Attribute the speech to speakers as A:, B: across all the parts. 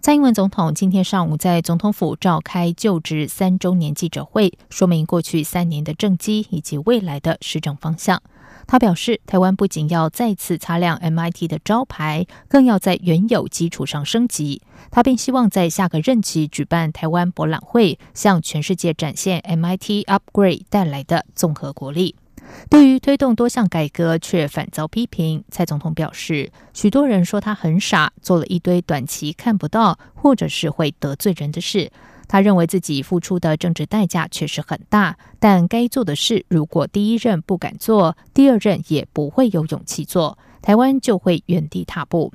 A: 蔡英文总统今天上午在总统府召开就职三周年记者会，说明过去三年的政绩以及未来的施政方向。他表示，台湾不仅要再次擦亮 MIT 的招牌，更要在原有基础上升级。他并希望在下个任期举办台湾博览会，向全世界展现 MIT Upgrade 带来的综合国力。对于推动多项改革却反遭批评，蔡总统表示，许多人说他很傻，做了一堆短期看不到或者是会得罪人的事。他认为自己付出的政治代价确实很大，但该做的事，如果第一任不敢做，第二任也不会有勇气做，台湾就会原地踏步。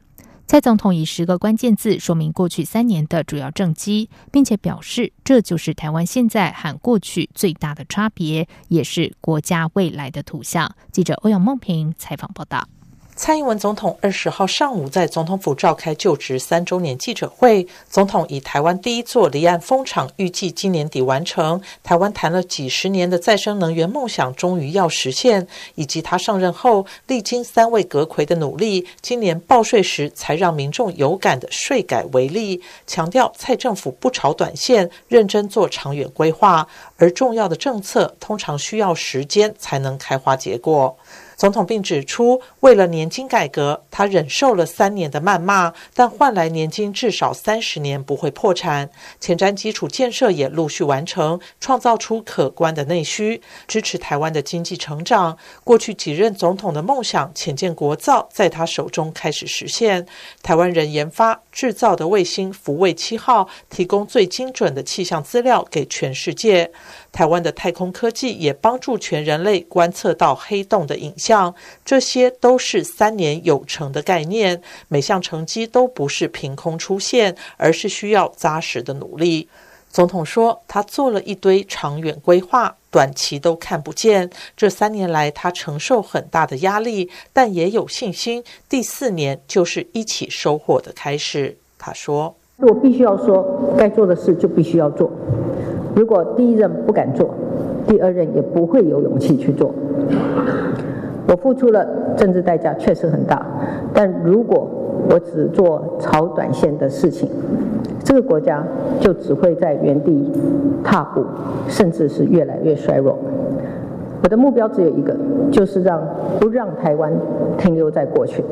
A: 蔡总统以十个关键字说明过去三年的主要政绩，并且表示这就是台湾现在和过去最大的差别，也是国家未来的图像。记者欧阳梦平采访报道。
B: 蔡英文总统二十号上午在总统府召开就职三周年记者会，总统以台湾第一座离岸风场预计今年底完成，台湾谈了几十年的再生能源梦想终于要实现，以及他上任后历经三位阁魁的努力，今年报税时才让民众有感的税改为例，强调蔡政府不炒短线，认真做长远规划，而重要的政策通常需要时间才能开花结果。总统并指出，为了年金改革，他忍受了三年的谩骂，但换来年金至少三十年不会破产。前瞻基础建设也陆续完成，创造出可观的内需，支持台湾的经济成长。过去几任总统的梦想，浅建国造，在他手中开始实现。台湾人研发制造的卫星“福卫七号”，提供最精准的气象资料给全世界。台湾的太空科技也帮助全人类观测到黑洞的影像，这些都是三年有成的概念。每项成绩都不是凭空出现，而是需要扎实的努力。总统说，他做了一堆长远规划，短期都看不见。这三年来，他承受很大的压力，但也有信心。第四年就是一起收获的开始。他说：“
C: 我必须要说，该做的事就必须要做。”如果第一任不敢做，第二任也不会有勇气去做。我付出了政治代价确实很大，但如果我只做炒短线的事情，这个国家就只会在原地踏步，甚至是越来越衰弱。我的目标只有一个，就是让不让台湾停留在过去。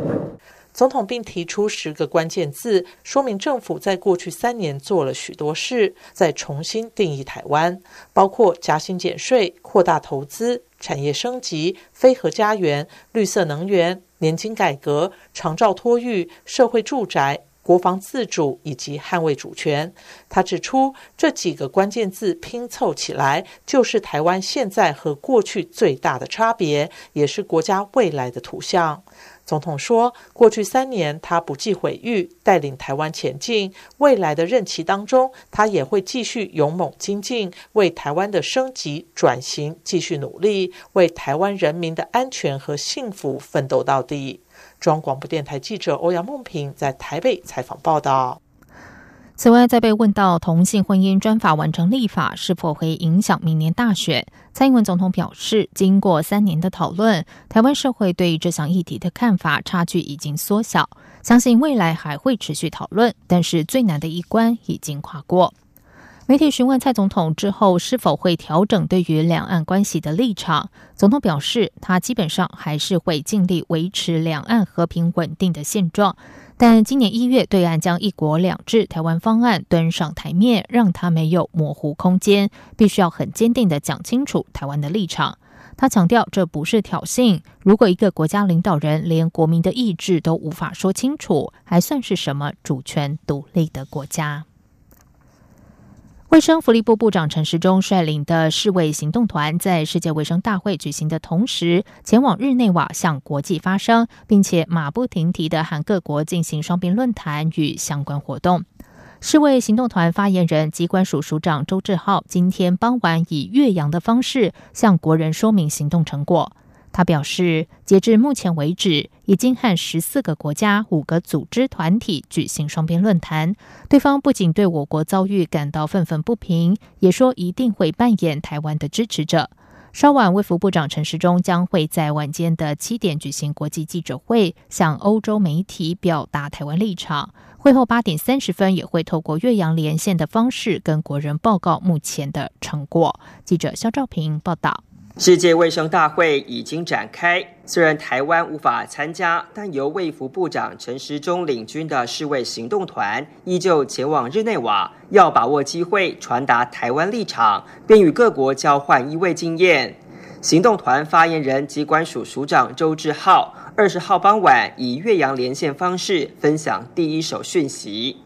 B: 总统并提出十个关键字，说明政府在过去三年做了许多事，在重新定义台湾，包括加薪减税、扩大投资、产业升级、非核家园、绿色能源、年金改革、长照托育、社会住宅、国防自主以及捍卫主权。他指出，这几个关键字拼凑起来，就是台湾现在和过去最大的差别，也是国家未来的图像。总统说：“过去三年，他不计毁誉，带领台湾前进。未来的任期当中，他也会继续勇猛精进，为台湾的升级转型继续努力，为台湾人民的安全和幸福奋斗到底。”中央广播电台记者欧阳梦平在台北采访报道。
A: 此外，在被问到同性婚姻专法完成立法是否会影响明年大选，蔡英文总统表示，经过三年的讨论，台湾社会对这项议题的看法差距已经缩小，相信未来还会持续讨论，但是最难的一关已经跨过。媒体询问蔡总统之后是否会调整对于两岸关系的立场，总统表示，他基本上还是会尽力维持两岸和平稳定的现状。但今年一月，对岸将“一国两制”台湾方案端上台面，让他没有模糊空间，必须要很坚定的讲清楚台湾的立场。他强调，这不是挑衅。如果一个国家领导人连国民的意志都无法说清楚，还算是什么主权独立的国家？卫生福利部部长陈时中率领的世卫行动团，在世界卫生大会举行的同时，前往日内瓦向国际发声，并且马不停蹄的喊各国进行双边论坛与相关活动。世卫行动团发言人机关署署长周志浩今天傍晚以岳阳的方式向国人说明行动成果。他表示，截至目前为止，已经和十四个国家、五个组织团体举行双边论坛。对方不仅对我国遭遇感到愤愤不平，也说一定会扮演台湾的支持者。稍晚，卫福部长陈时中将会在晚间的七点举行国际记者会，向欧洲媒体表达台湾立场。会后八点三十分，也会透过岳阳连线的方式跟国人报告目前的成果。记者肖兆平报道。
D: 世界卫生大会已经展开，虽然台湾无法参加，但由卫福部长陈时中领军的世卫行动团依旧前往日内瓦，要把握机会传达台湾立场，并与各国交换医卫经验。行动团发言人及管署署长周志浩二十号傍晚以岳阳连线方式分享第一手讯息。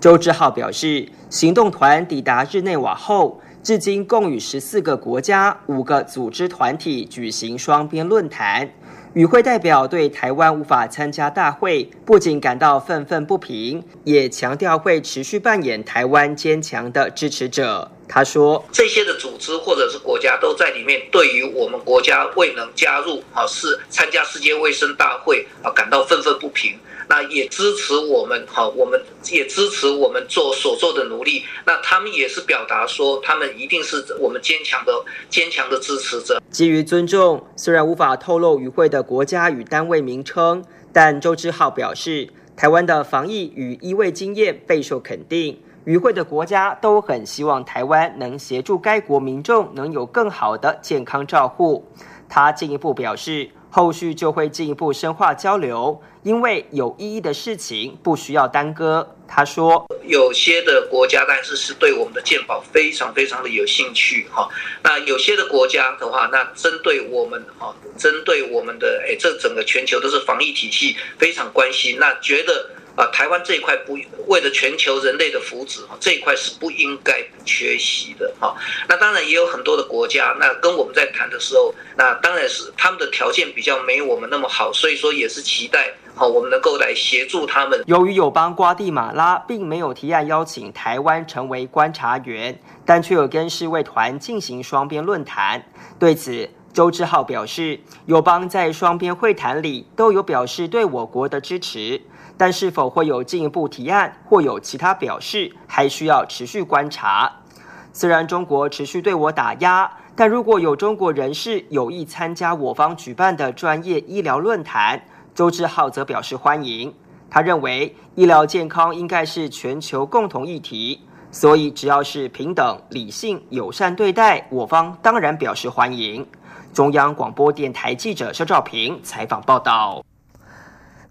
D: 周志浩表示，行动团抵达日内瓦后。至今共与十四个国家、五个组织团体举行双边论坛。与会代表对台湾无法参加大会，不仅感到愤愤不平，也强调会持续扮演台湾坚强的支持者。他说：“这些的组织或者是国家都在里面，对于我们国家未能加入啊，是参加世界卫生大会啊，感到愤愤不平。”那也支持我们，好，我们也支持我们做所做的努力。那他们也是表达说，他们一定是我们坚强的、坚强的支持者。基于尊重，虽然无法透露与会的国家与单位名称，但周志浩表示，台湾的防疫与医卫经验备受肯定，与会的国家都很希望台湾能协助该国民众能有更好的健康照护。他进一步表示。后续就会进一步深化交流，因为有意义的事情不需要耽搁。他说，有些的国家，但是是对我们的健保非常非常的有兴趣哈。那有些的国家的话，那针对我们哈，针对我们的哎，这整个全球都是防疫体系非常关心，那觉得。啊，台湾这一块不为了全球人类的福祉哈，这一块是不应该缺席的哈。那当然也有很多的国家，那跟我们在谈的时候，那当然是他们的条件比较没我们那么好，所以说也是期待好我们能够来协助他们。由于友邦瓜地马拉并没有提案邀请台湾成为观察员，但却有跟世卫团进行双边论坛。对此，周志浩表示，友邦在双边会谈里都有表示对我国的支持。但是否会有进一步提案或有其他表示，还需要持续观察。虽然中国持续对我打压，但如果有中国人士有意参加我方举办的专业医疗论坛，周志浩则表示欢迎。他认为医疗健康应该是全球共同议题，所以只要是平等、理性、友善对待，我方当然表示欢迎。中央广播电台记者肖兆平采访报道。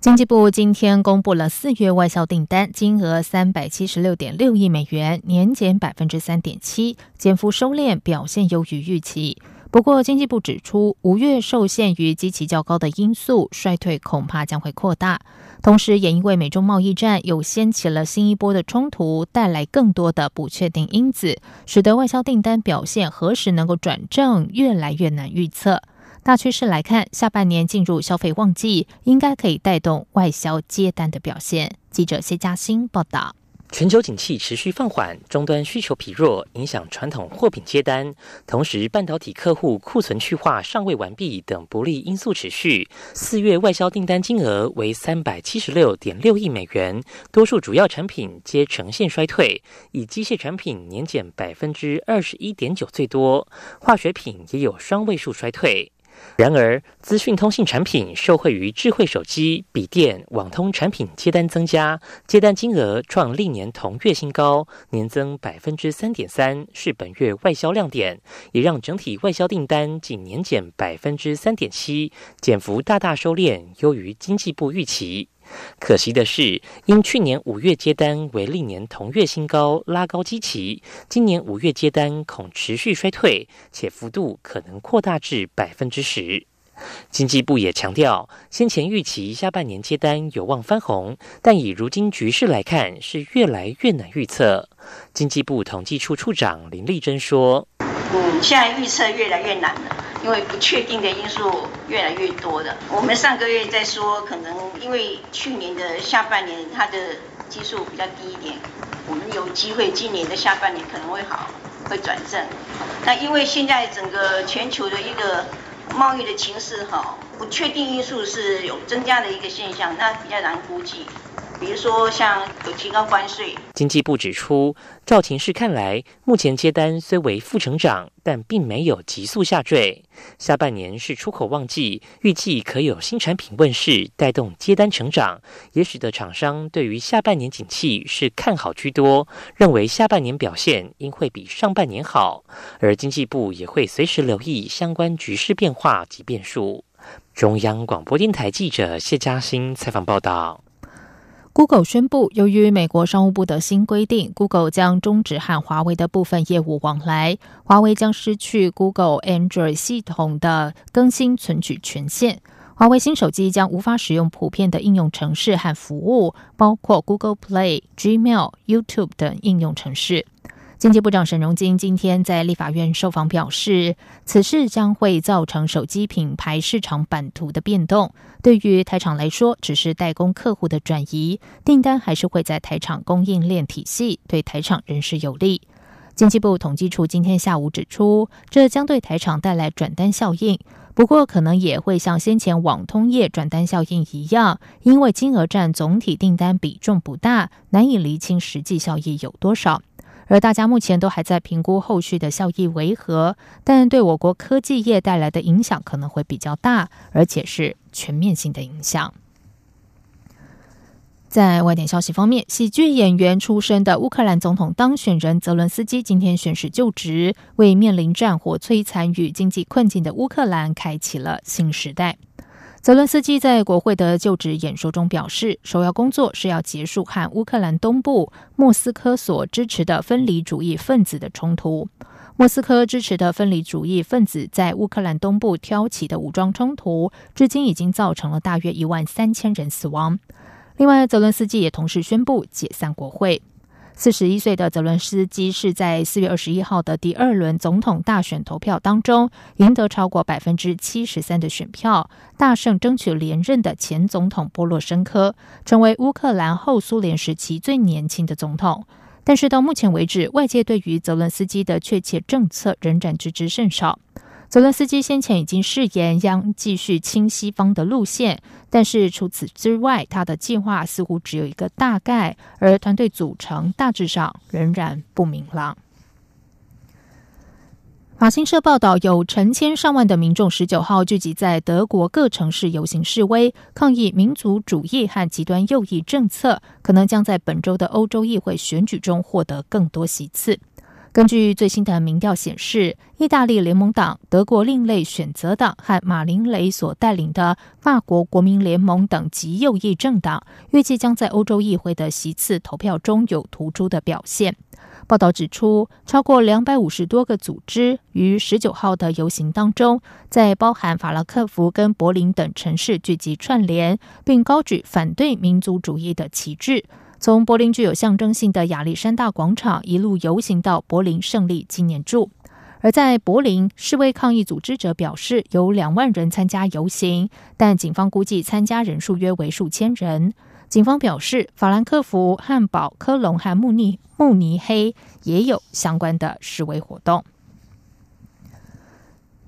A: 经济部今天公布了四月外销订单金额三百七十六点六亿美元，年减百分之三点七，减幅收敛，表现优于预期。不过，经济部指出，五月受限于基期较高的因素，衰退恐怕将会扩大。同时，也因为美中贸易战又掀起了新一波的冲突，带来更多的不确定因子，使得外销订单表现何时能够转正，越来越难预测。大趋势来看，下半年进入消费旺季，应该可以带动外销接单的表现。记者谢嘉欣报道：
E: 全球景气持续放缓，终端需求疲弱，影响传统货品接单。同时，半导体客户库存去化尚未完毕等不利因素持续。四月外销订单金额为三百七十六点六亿美元，多数主要产品皆呈现衰退，以机械产品年减百分之二十一点九最多，化学品也有双位数衰退。然而，资讯通信产品受惠于智慧手机、笔电、网通产品接单增加，接单金额创历年同月新高，年增百分之三点三，是本月外销亮点，也让整体外销订单仅年减百分之三点七，减幅大大收敛，优于经济部预期。可惜的是，因去年五月接单为历年同月新高，拉高基期，今年五月接单恐持续衰退，且幅度可能扩大至百分之十。经济部也强调，先前预期下半年接单有望翻红，但以如今局势来看，是越来越难预测。经济部统计处处长林丽珍说：“嗯，现在预测越来越难了。”因为不确定的因素越来越多的，我们上个月在说，可能因为去年的下半年它的基数比较低一点，
F: 我们有机会今年的下半年可能会好，会转正。那因为现在整个全球的一个贸易的情势哈，不确定因素是有增加的一个现象，那比较难估计。比如说，像有提高关税。
E: 经济部指出，照情势看来，目前接单虽为负成长，但并没有急速下坠。下半年是出口旺季，预计可有新产品问世，带动接单成长，也使得厂商对于下半年景气是看好居多，认为下半年表现应会比上半年好。而经济部也会随时留意相关局势变化及变数。中央广播电台记者谢嘉欣采访报道。
A: Google 宣布，由于美国商务部的新规定，Google 将终止和华为的部分业务往来，华为将失去 Google Android 系统的更新存取权限。华为新手机将无法使用普遍的应用程式和服务，包括 Google Play、Gmail、YouTube 等应用程式。经济部长沈荣金今天在立法院受访表示，此事将会造成手机品牌市场版图的变动。对于台厂来说，只是代工客户的转移，订单还是会在台厂供应链体系，对台厂仍是有利。经济部统计处今天下午指出，这将对台厂带来转单效应，不过可能也会像先前网通业转单效应一样，因为金额占总体订单比重不大，难以厘清实际效益有多少。而大家目前都还在评估后续的效益为何，但对我国科技业带来的影响可能会比较大，而且是全面性的影响。在外电消息方面，喜剧演员出身的乌克兰总统当选人泽伦斯基今天宣誓就职，为面临战火摧残与经济困境的乌克兰开启了新时代。泽伦斯基在国会的就职演说中表示，首要工作是要结束和乌克兰东部莫斯科所支持的分离主义分子的冲突。莫斯科支持的分离主义分子在乌克兰东部挑起的武装冲突，至今已经造成了大约一万三千人死亡。另外，泽伦斯基也同时宣布解散国会。四十一岁的泽伦斯基是在四月二十一号的第二轮总统大选投票当中赢得超过百分之七十三的选票，大胜争取连任的前总统波洛申科，成为乌克兰后苏联时期最年轻的总统。但是到目前为止，外界对于泽伦斯基的确切政策仍然知之甚少。泽伦斯基先前已经誓言将继续亲西方的路线，但是除此之外，他的计划似乎只有一个大概，而团队组成大致上仍然不明朗。法新社报道，有成千上万的民众十九号聚集在德国各城市游行示威，抗议民族主义和极端右翼政策，可能将在本周的欧洲议会选举中获得更多席次。根据最新的民调显示，意大利联盟党、德国另类选择党和马林雷所带领的法国国民联盟等极右翼政党，预计将在欧洲议会的席次投票中有突出的表现。报道指出，超过两百五十多个组织于十九号的游行当中，在包含法兰克福跟柏林等城市聚集串联，并高举反对民族主义的旗帜。从柏林具有象征性的亚历山大广场一路游行到柏林胜利纪念柱，而在柏林，示威抗议组织者表示有两万人参加游行，但警方估计参加人数约为数千人。警方表示，法兰克福、汉堡、科隆和慕尼慕尼黑也有相关的示威活动。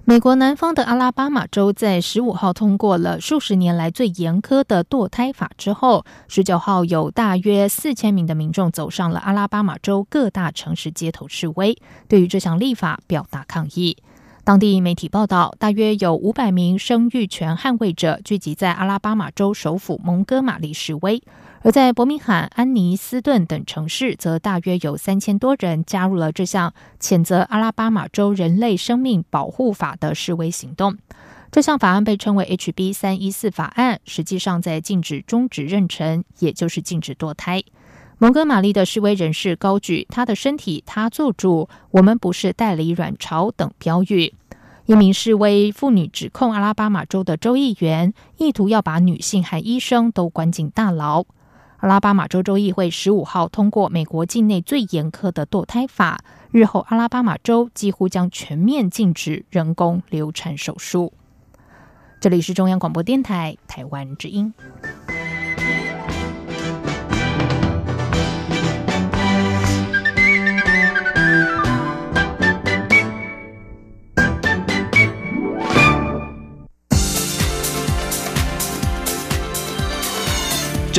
A: 美国南方的阿拉巴马州在十五号通过了数十年来最严苛的堕胎法之后，十九号有大约四千名的民众走上了阿拉巴马州各大城市街头示威，对于这项立法表达抗议。当地媒体报道，大约有五百名生育权捍卫者聚集在阿拉巴马州首府蒙哥马利示威。而在伯明翰、安尼斯顿等城市，则大约有三千多人加入了这项谴责阿拉巴马州人类生命保护法的示威行动。这项法案被称为 HB 三一四法案，实际上在禁止终止妊娠，也就是禁止堕胎。蒙哥马利的示威人士高举“他的身体，他做主，我们不是代理卵巢”等标语。一名示威妇女指控阿拉巴马州的州议员意图要把女性和医生都关进大牢。阿拉巴马州州议会十五号通过美国境内最严苛的堕胎法，日后阿拉巴马州几乎将全面禁止人工流产手术。这里是中央广播电台台湾之音。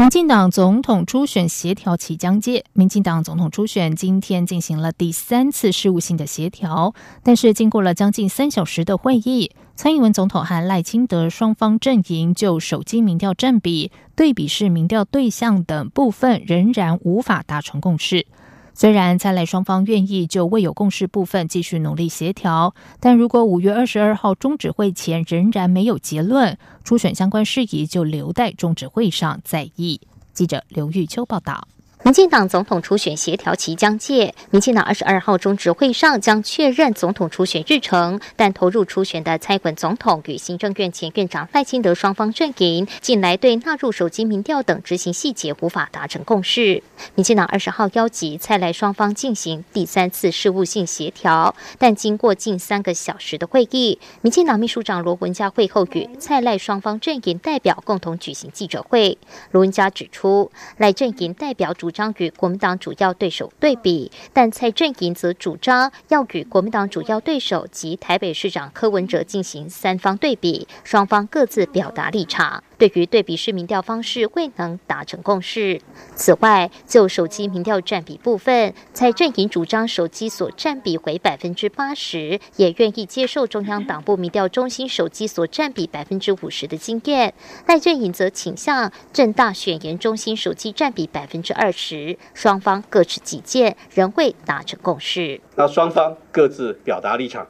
A: 民进党总统初选协调期将届，民进党总统初选今天进行了第三次事务性的协调，但是经过了将近三小时的会议，蔡英文总统和赖清德双方阵营就手机民调占比、对比式民调对象等部分仍然无法达成共识。虽然蔡赖双方愿意就未有共识部分继续努力协调，但如果五月二十二号中止会前仍然没有结论，初选相关事宜就留待中止会上再议。记者刘玉秋报道。
G: 民进党总统初选协调期将届，民进党二十二号中执会上将确认总统初选日程，但投入初选的蔡滚总统与行政院前院长赖清德双方阵营近来对纳入手机民调等执行细节无法达成共识。民进党二十号邀集蔡赖双方进行第三次事务性协调，但经过近三个小时的会议，民进党秘书长罗文嘉会后与蔡赖双方阵营代表共同举行记者会。罗文嘉指出，赖阵营代表主。主张与国民党主要对手对比，但蔡正营则主张要与国民党主要对手及台北市长柯文哲进行三方对比，双方各自表达立场。对于对比式民调方式未能达成共识。此外，就手机民调占比部分，蔡阵营主张手机所占比为百分之八十，也愿意接受中央党部民调中心手机所占比百分之五十的经验。赖阵营则倾向正大选研中心手机占比百分之二十，双方各持己见，仍未达成共识。
H: 那双方各自表达立场，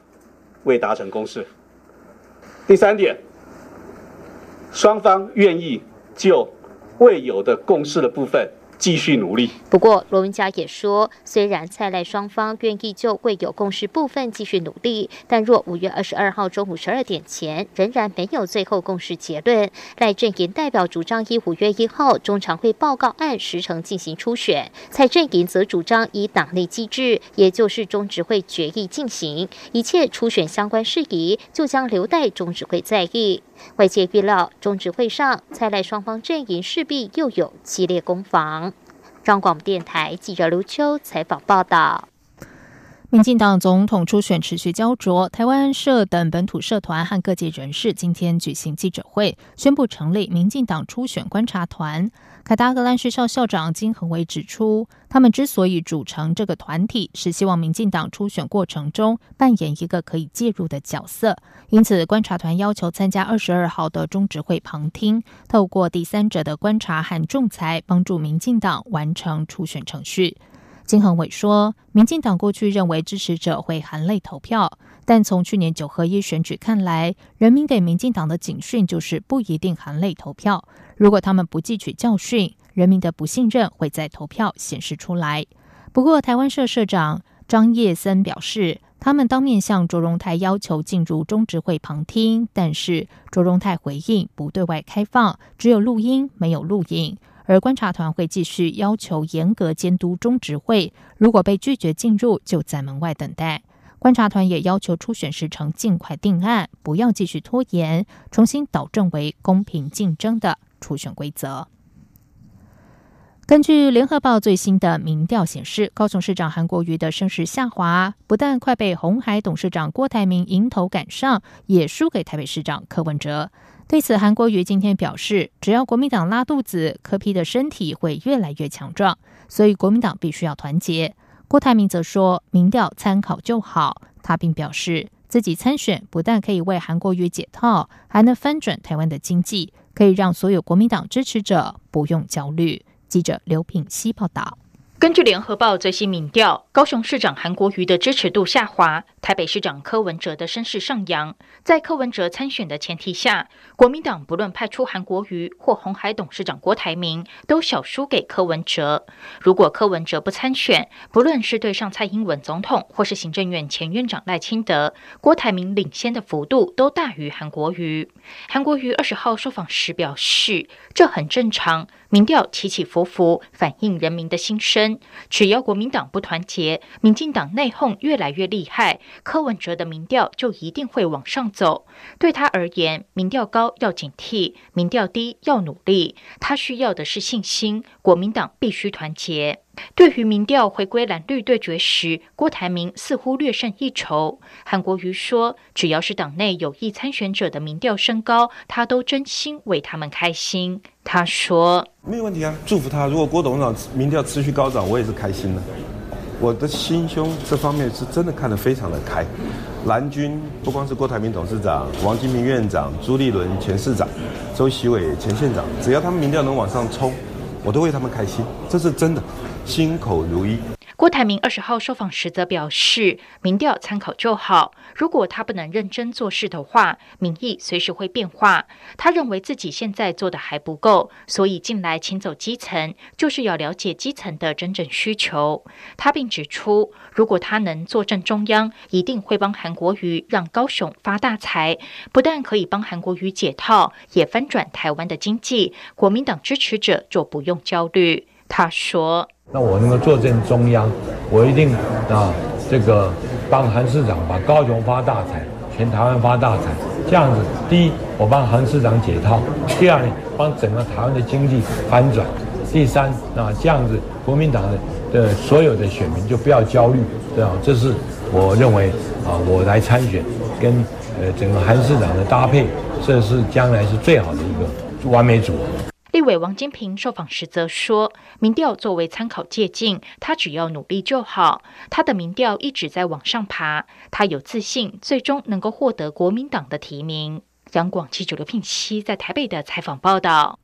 H: 未达成共识。第三点。双方愿意就未有的共识的部分。继续努力。
G: 不过，罗文佳也说，虽然蔡赖双方愿意就未有共识部分继续努力，但若五月二十二号中午十二点前仍然没有最后共识结论，赖阵营代表主张以五月一号中常会报告案时程进行初选，蔡阵营则主张以党内机制，也就是中执会决议进行，一切初选相关事宜就将留待中执会在议。外界预料，中执会上蔡赖双方阵营势必又有激烈攻防。中广电台记者刘秋采访报道：
A: 民进党总统初选持续焦灼，台湾社等本土社团和各界人士今天举行记者会，宣布成立民进党初选观察团。凯达格兰学校校长金恒伟指出，他们之所以组成这个团体，是希望民进党初选过程中扮演一个可以介入的角色。因此，观察团要求参加二十二号的中执会旁听，透过第三者的观察和仲裁，帮助民进党完成初选程序。金恒伟说，民进党过去认为支持者会含泪投票，但从去年九合一选举看来，人民给民进党的警讯就是不一定含泪投票。如果他们不汲取教训，人民的不信任会在投票显示出来。不过，台湾社社长张叶森表示，他们当面向卓荣泰要求进入中执会旁听，但是卓荣泰回应不对外开放，只有录音没有录影。而观察团会继续要求严格监督中执会，如果被拒绝进入，就在门外等待。观察团也要求初选时程尽快定案，不要继续拖延，重新导正为公平竞争的。初选规则。根据联合报最新的民调显示，高雄市长韩国瑜的声势下滑，不但快被红海董事长郭台铭迎头赶上，也输给台北市长柯文哲。对此，韩国瑜今天表示，只要国民党拉肚子，柯批的身体会越来越强壮，所以国民党必须要团结。郭台铭则说，民调参考就好。他并表示，自己参选不但可以为韩国瑜解套，还能翻转台湾的经济。可以让所有国民党支持者不用焦虑。记者刘品希报道。
I: 根据联合报最新民调，高雄市长韩国瑜的支持度下滑，台北市长柯文哲的声势上扬。在柯文哲参选的前提下，国民党不论派出韩国瑜或红海董事长郭台铭，都小输给柯文哲。如果柯文哲不参选，不论是对上蔡英文总统或是行政院前院长赖清德，郭台铭领先的幅度都大于韩国瑜。韩国瑜二十号受访时表示，这很正常，民调起起伏伏，反映人民的心声。只要国民党不团结，民进党内讧越来越厉害，柯文哲的民调就一定会往上走。对他而言，民调高要警惕，民调低要努力。他需要的是信心，国民党必须团结。对于民调回归蓝绿对决时，郭台铭似乎略胜一筹。韩国瑜说：“只要是党内有意参选者的民调升高，他都真心为他们开心。”他说：“
J: 没有问题啊，祝福他。如果郭董事长民调持续高涨，我也是开心的。我的心胸这方面是真的看得非常的开。蓝军不光是郭台铭董事长、王金明院长、朱立伦前市长、周习伟前县长，只要他们民调能往上冲，我都为他们开心，这是真的。”心口如一。
I: 郭台铭二十号受访时则表示，民调参考就好，如果他不能认真做事的话，民意随时会变化。他认为自己现在做的还不够，所以进来请走基层，就是要了解基层的真正需求。他并指出，如果他能坐镇中央，一定会帮韩国瑜让高雄发大财，不但可以帮韩国瑜解套，也翻转台湾的经济。国民党支持者就不用焦虑。他说。
K: 那我能够坐镇中央，我一定啊，这个帮韩市长把高雄发大财，全台湾发大财。这样子，第一，我帮韩市长解套；第二呢，帮整个台湾的经济翻转；第三，啊，这样子，国民党的的所有的选民就不要焦虑，对吧？这是我认为啊，我来参选，跟呃整个韩市长的搭配，这是将来是最好的一个完美组合。
I: 立委王金平受访时则说：“民调作为参考借鉴，他只要努力就好。他的民调一直在往上爬，他有自信，最终能够获得国民党的提名。”杨广记者刘聘熙在台北的采访报道。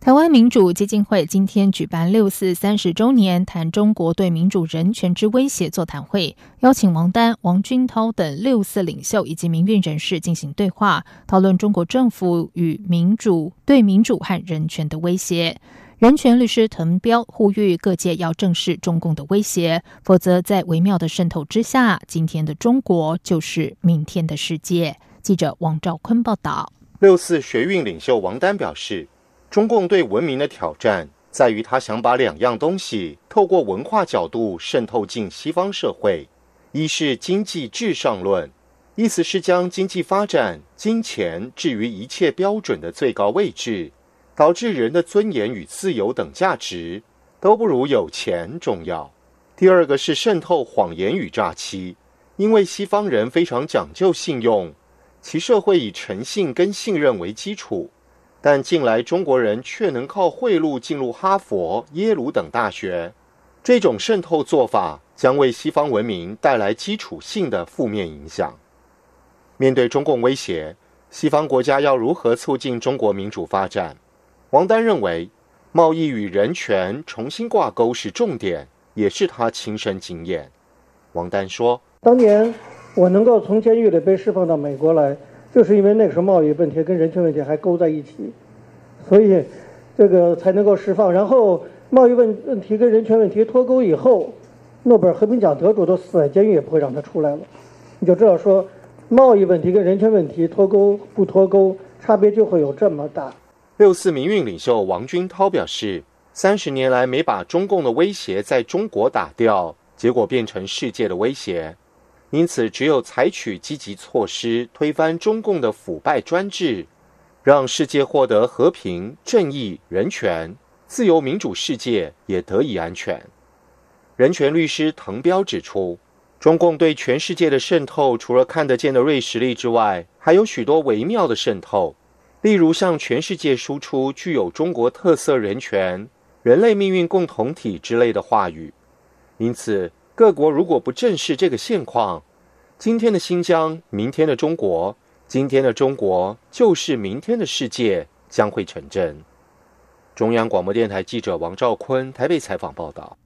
A: 台湾民主基金会今天举办六四三十周年谈中国对民主人权之威胁座谈会，邀请王丹、王军涛等六四领袖以及民运人士进行对话，讨论中国政府与民主对民主和人权的威胁。人权律师滕彪呼吁各界要正视中共的威胁，否则在微妙的渗透之下，今天的中国就是明天的世界。记者王兆坤报道。
L: 六四学运领袖王丹表示。中共对文明的挑战在于，他想把两样东西透过文化角度渗透进西方社会。一是经济至上论，意思是将经济发展、金钱置于一切标准的最高位置，导致人的尊严与自由等价值都不如有钱重要。第二个是渗透谎言与诈欺，因为西方人非常讲究信用，其社会以诚信跟信任为基础。但近来中国人却能靠贿赂进入哈佛、耶鲁等大学，这种渗透做法将为西方文明带来基础性的负面影响。面对中共威胁，西方国家要如何促进中国民主发展？王丹认为，贸易与人权重新挂钩是重点，也是他亲身经验。王丹说：“
M: 当年我能够从监狱里被释放到美国来。”就是因为那个时候贸易问题跟人权问题还勾在一起，所以这个才能够释放。然后贸易问问题跟人权问题脱钩以后，诺贝尔和平奖得主都死在监狱，也不会让他出来了。你就知道说，贸易问题跟人权问题脱钩不脱钩，差别就会有这么大。
L: 六四民运领袖王军涛表示，三十年来没把中共的威胁在中国打掉，结果变成世界的威胁。因此，只有采取积极措施，推翻中共的腐败专制，让世界获得和平、正义、人权、自由、民主，世界也得以安全。人权律师滕彪指出，中共对全世界的渗透，除了看得见的锐实力之外，还有许多微妙的渗透，例如向全世界输出具有中国特色人权、人类命运共同体之类的话语。因此。各国如果不正视这个现况，今天的新疆，明天的中国，今天的中国就是明天的世界，将会成真。中央广播电台记者王兆坤台北采访报道。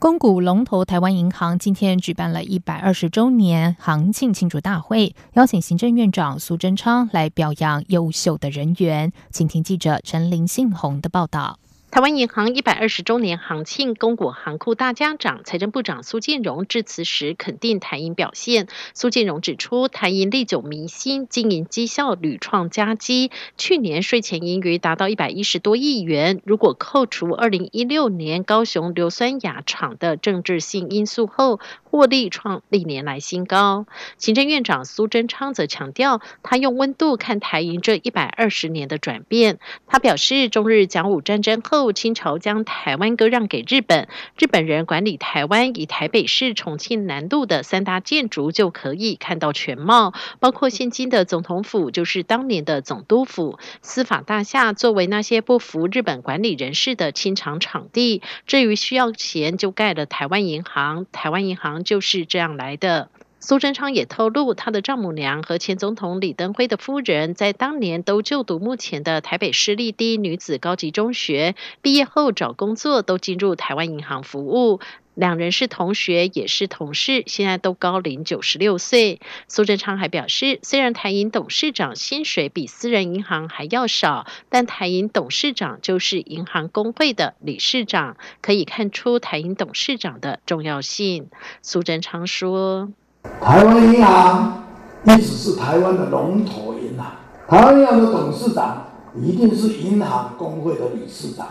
A: 公股龙头台湾银行今天举办了一百二十周年行庆庆祝大会，邀请行政院长苏贞昌来表扬优秀的人员。请听记者陈林信宏的报道。
N: 台湾银行一百二十周年行庆，公股行库大家长，财政部长苏建荣致辞时肯定台银表现。苏建荣指出，台银历久弥新，经营绩效屡创佳绩，去年税前盈余达到一百一十多亿元。如果扣除二零一六年高雄硫酸亚厂的政治性因素后，获利创历年来新高。行政院长苏贞昌则强调，他用温度看台银这一百二十年的转变。他表示，中日甲午战争后。清朝将台湾割让给日本，日本人管理台湾，以台北市、重庆南路的三大建筑就可以看到全貌，包括现今的总统府，就是当年的总督府，司法大厦作为那些不服日本管理人士的清场场地。至于需要钱，就盖了台湾银行，台湾银行就是这样来的。苏贞昌也透露，他的丈母娘和前总统李登辉的夫人，在当年都就读目前的台北市立第一女子高级中学，毕业后找工作都进入台湾银行服务。两人是同学，也是同事，现在都高龄九十六岁。苏贞昌还表示，虽然台银董事长薪水比私人银行还要少，但台银董事长就是银行工会的理事长，可以看出台银董事长的重要性。苏贞昌说。
O: 台湾银行一直是台湾的龙头银行，台湾银行的董事长一定是银行工会的理事长。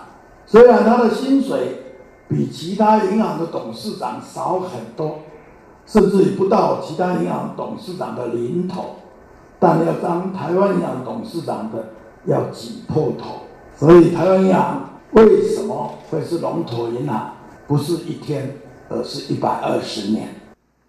O: 虽然他的薪水比其他银行的董事长少很多，甚至于不到其他银行董事长的零头，但要当台湾银行董事长的要挤破头。所以台湾银行为什么会是龙头银行？不是一天，而是一百二十年。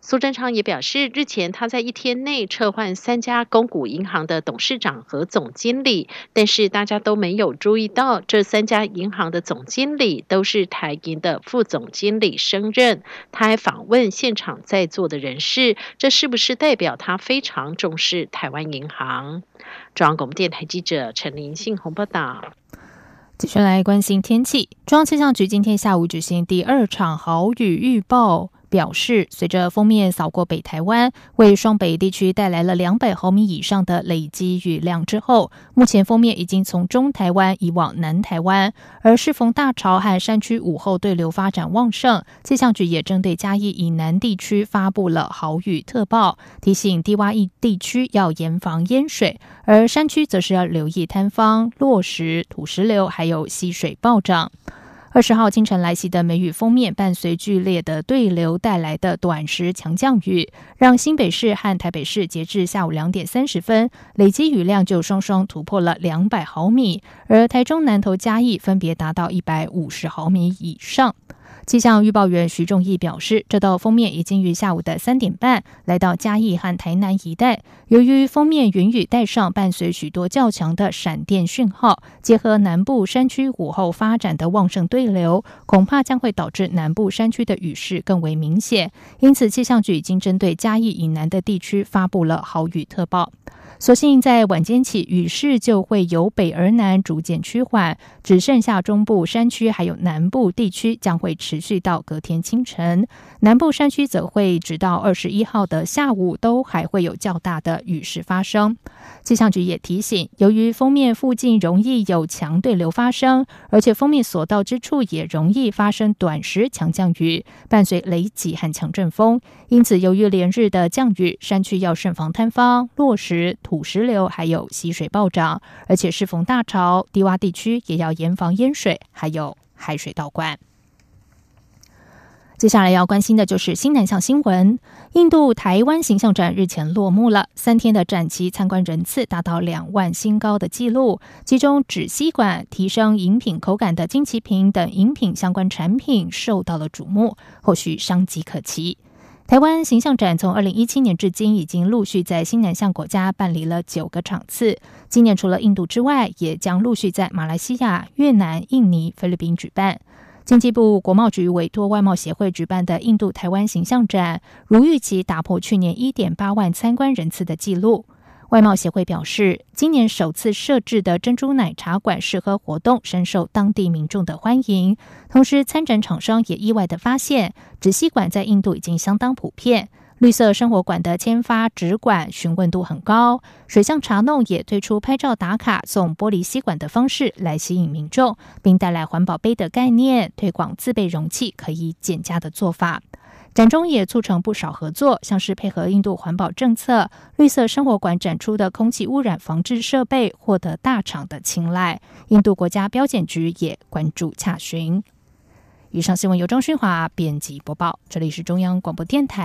N: 苏贞昌也表示，日前他在一天内撤换三家公股银行的董事长和总经理，但是大家都没有注意到，这三家银行的总经理都是台银的副总经理升任。他还访问现场在座的人士，这是不是代表他非常重视台湾银行？中央广播电台记者陈林信宏报道。
A: 继续来关心天气，中央气象局今天下午举行第二场豪雨预报。表示，随着封面扫过北台湾，为双北地区带来了两百毫米以上的累积雨量之后，目前封面已经从中台湾移往南台湾，而适逢大潮和山区午后对流发展旺盛，气象局也针对嘉义以南地区发布了豪雨特报，提醒低洼地区要严防淹水，而山区则是要留意塌方、落石、土石流，还有溪水暴涨。二十号清晨来袭的梅雨封面，伴随剧烈的对流带来的短时强降雨，让新北市和台北市截至下午两点三十分，累积雨量就双双突破了两百毫米，而台中南投嘉义分别达到一百五十毫米以上。气象预报员徐仲义表示，这道封面已经于下午的三点半来到嘉义和台南一带。由于封面云雨带上，伴随许多较强的闪电讯号，结合南部山区午后发展的旺盛对流，恐怕将会导致南部山区的雨势更为明显。因此，气象局已经针对嘉义以南的地区发布了豪雨特报。所幸在晚间起，雨势就会由北而南逐渐趋缓，只剩下中部山区还有南部地区将会持续到隔天清晨。南部山区则会直到二十一号的下午都还会有较大的雨势发生。气象局也提醒，由于封面附近容易有强对流发生，而且封面所到之处也容易发生短时强降雨，伴随雷击和强阵风。因此，由于连日的降雨，山区要慎防坍方、落石。土石流还有溪水暴涨，而且适逢大潮，低洼地区也要严防淹水，还有海水倒灌。接下来要关心的就是新南向新闻。印度台湾形象展日前落幕了，三天的展期参观人次达到两万新高的纪录，其中纸吸管、提升饮品口感的金奇瓶等饮品相关产品受到了瞩目，后续商机可期。台湾形象展从二零一七年至今，已经陆续在新南向国家办理了九个场次。今年除了印度之外，也将陆续在马来西亚、越南、印尼、菲律宾举办。经济部国贸局委托外贸协会举办的印度台湾形象展，如预期打破去年一点八万参观人次的纪录。外贸协会表示，今年首次设置的珍珠奶茶馆试喝活动深受当地民众的欢迎。同时，参展厂商也意外的发现，纸吸管在印度已经相当普遍。绿色生活馆的签发纸管询问度很高，水象茶弄也推出拍照打卡、送玻璃吸管的方式来吸引民众，并带来环保杯的概念，推广自备容器可以减价的做法。展中也促成不少合作，像是配合印度环保政策，绿色生活馆展出的空气污染防治设备获得大厂的青睐。印度国家标检局也关注洽询。以上新闻由张勋华编辑播报，这里是中央广播电台。